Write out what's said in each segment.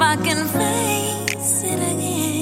if I can face it again.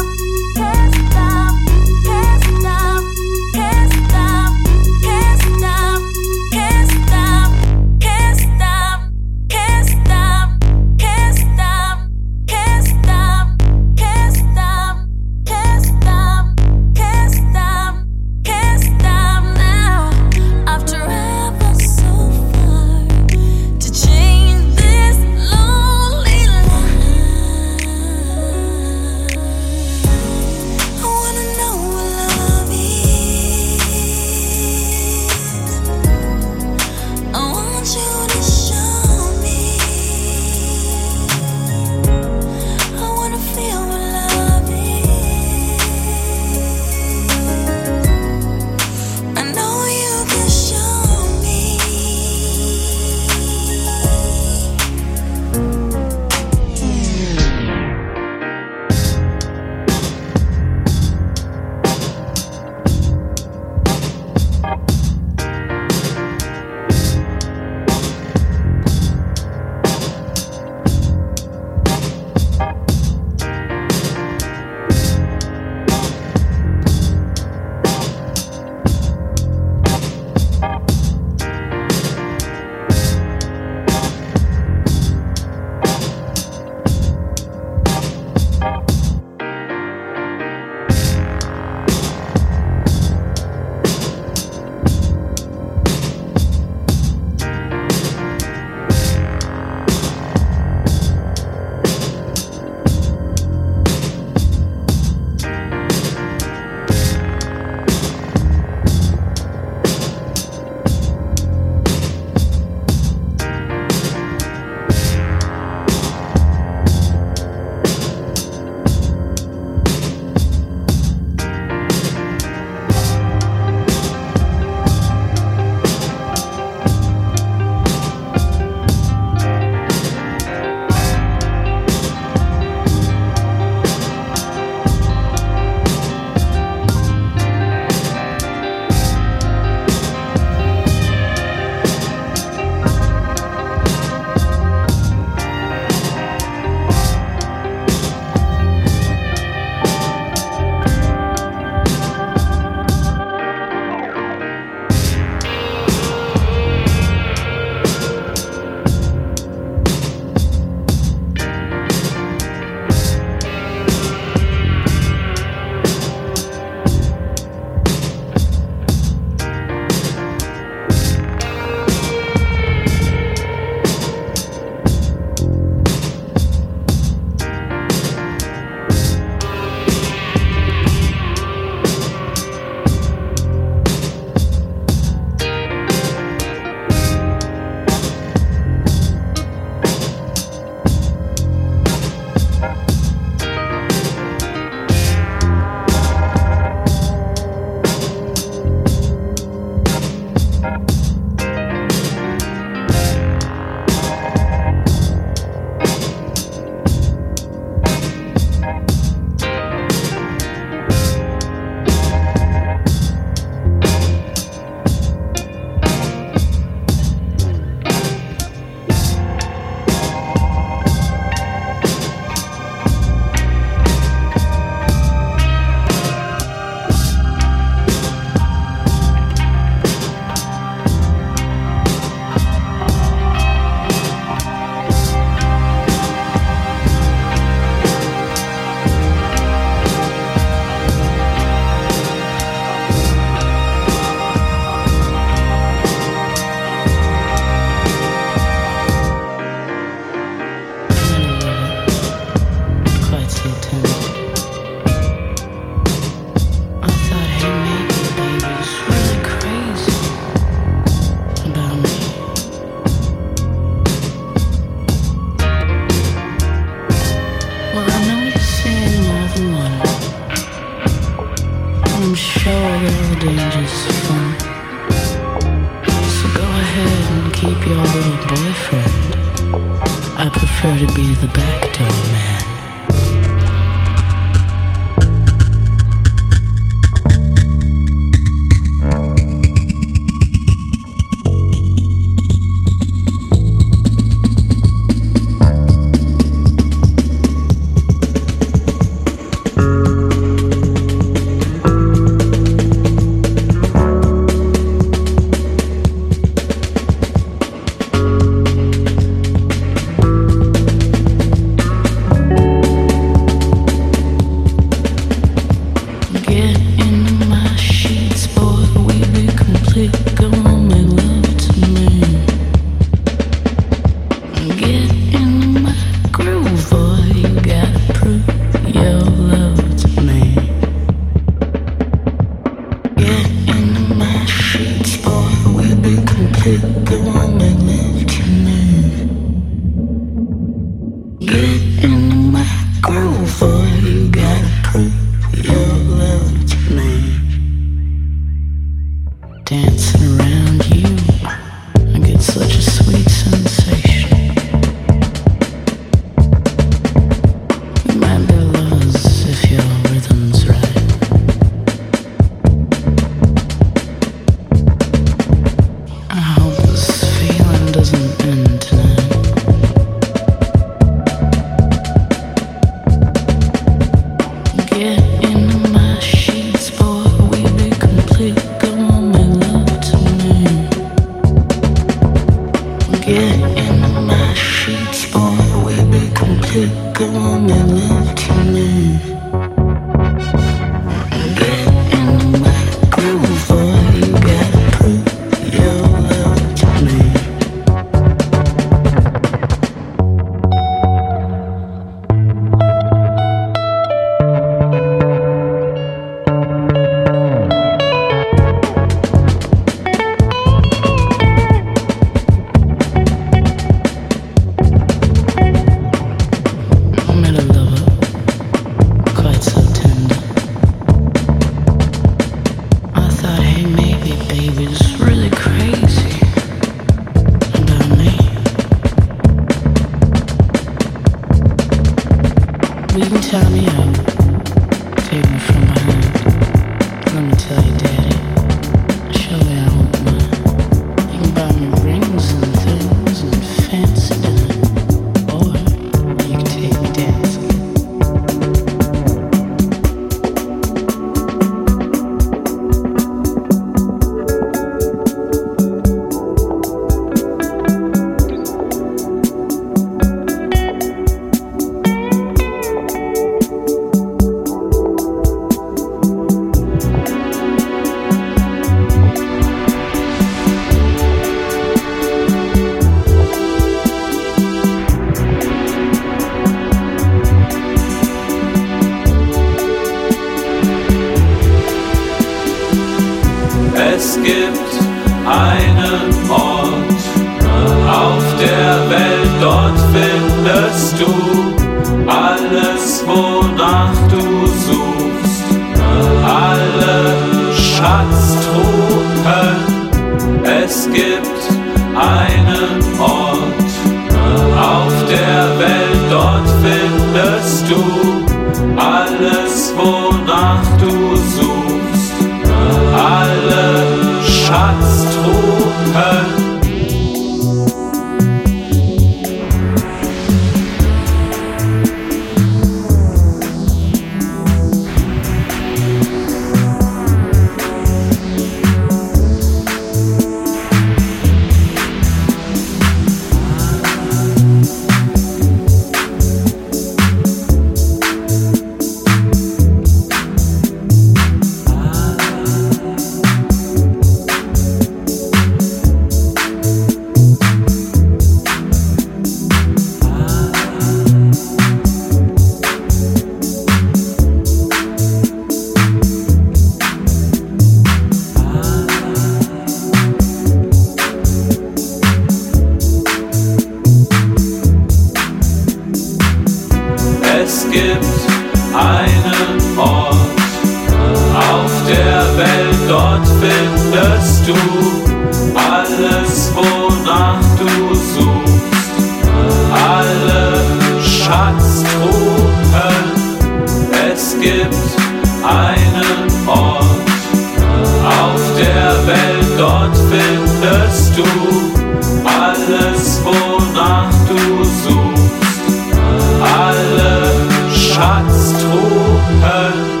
her.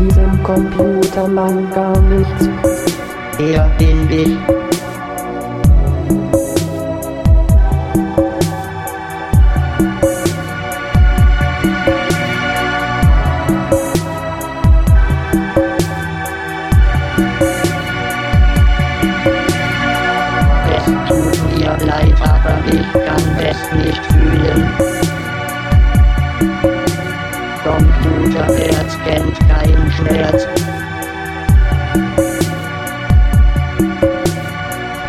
Diesem Computermann gar nichts. Wer bin ich? Es tut mir leid, aber ich kann es nicht fühlen. Computerherz kennt keinen Schmerz.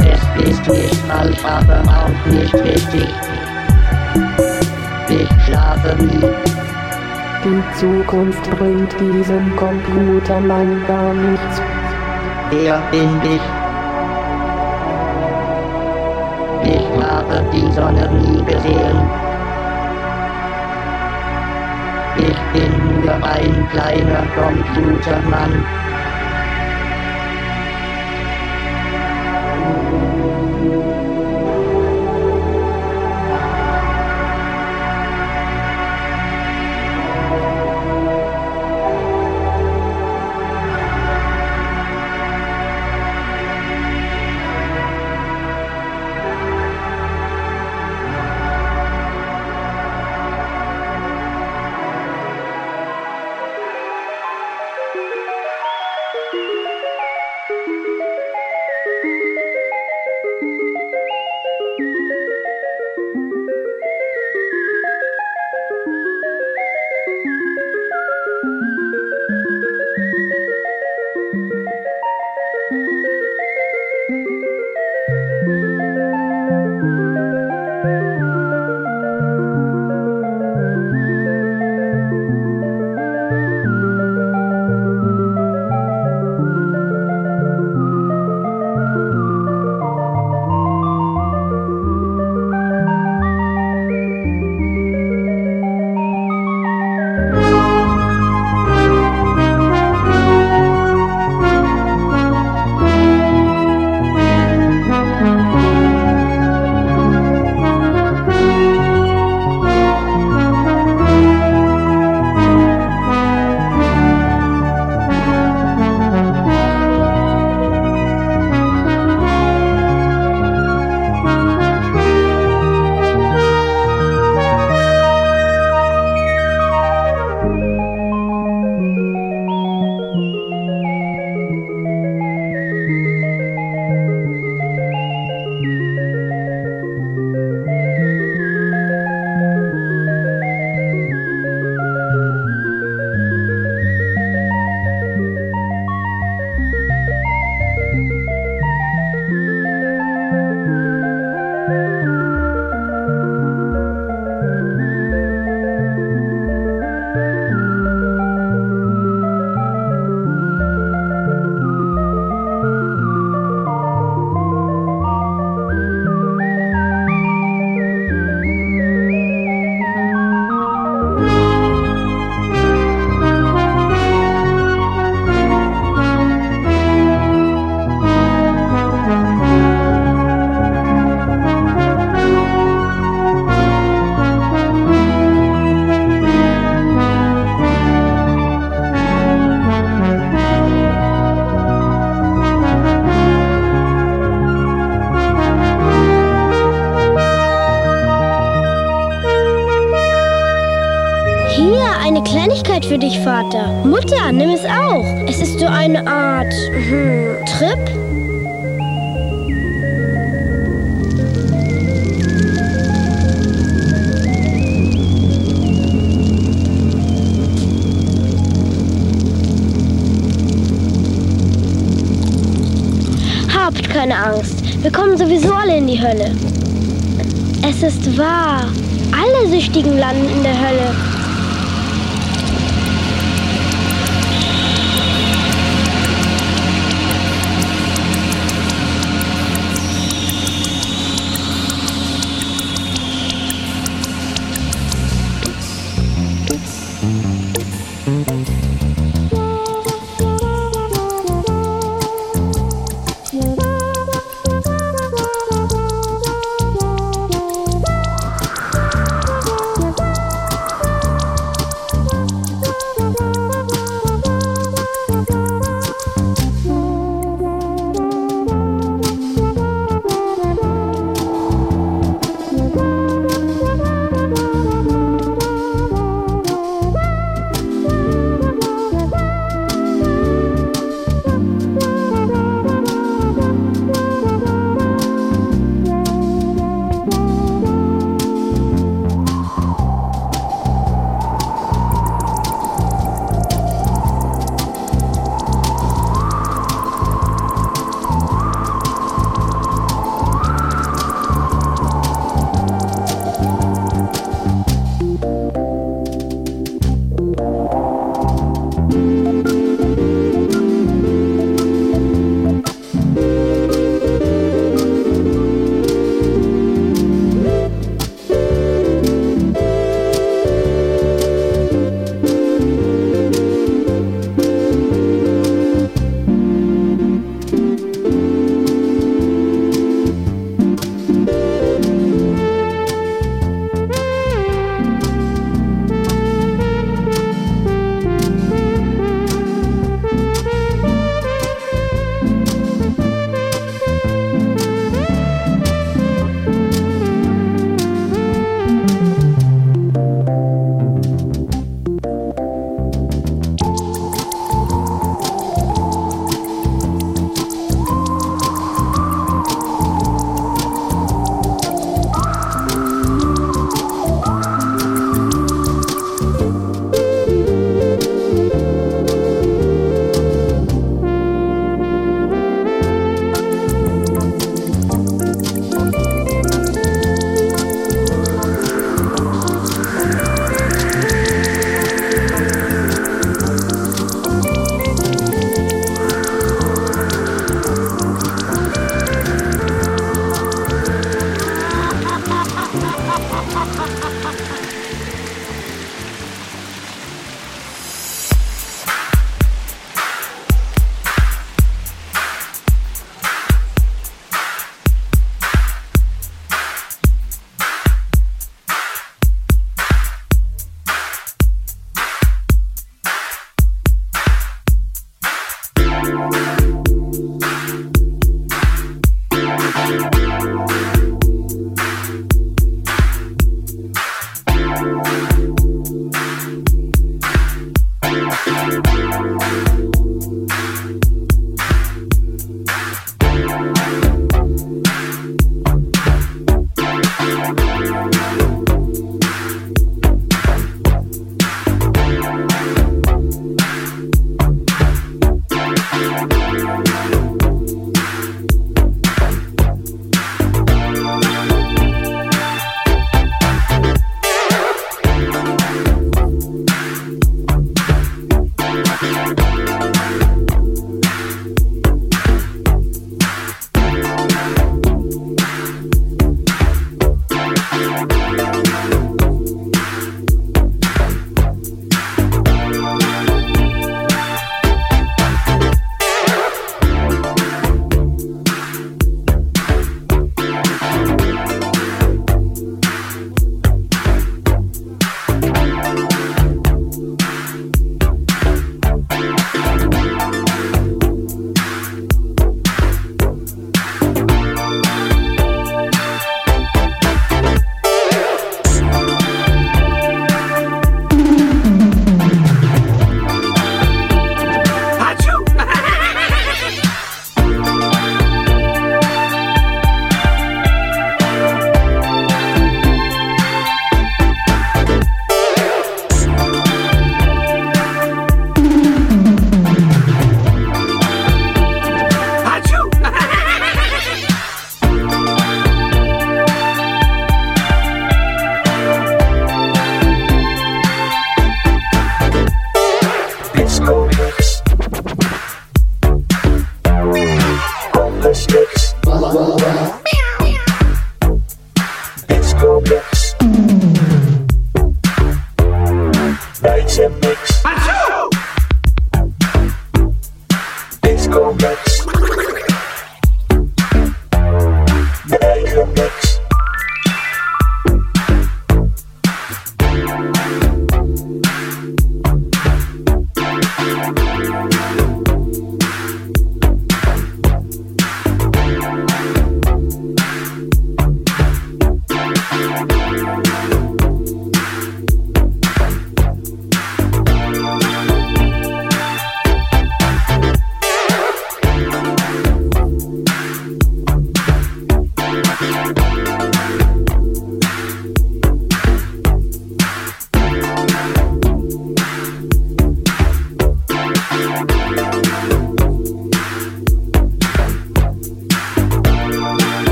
Es ist nicht falsch, aber auch nicht richtig. Ich schlafe nie. Die Zukunft bringt diesem Computermann gar nichts. Wer bin ich? Ich habe die Sonne nie gesehen. Ein kleiner Computermann.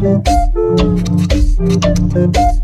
Thank you.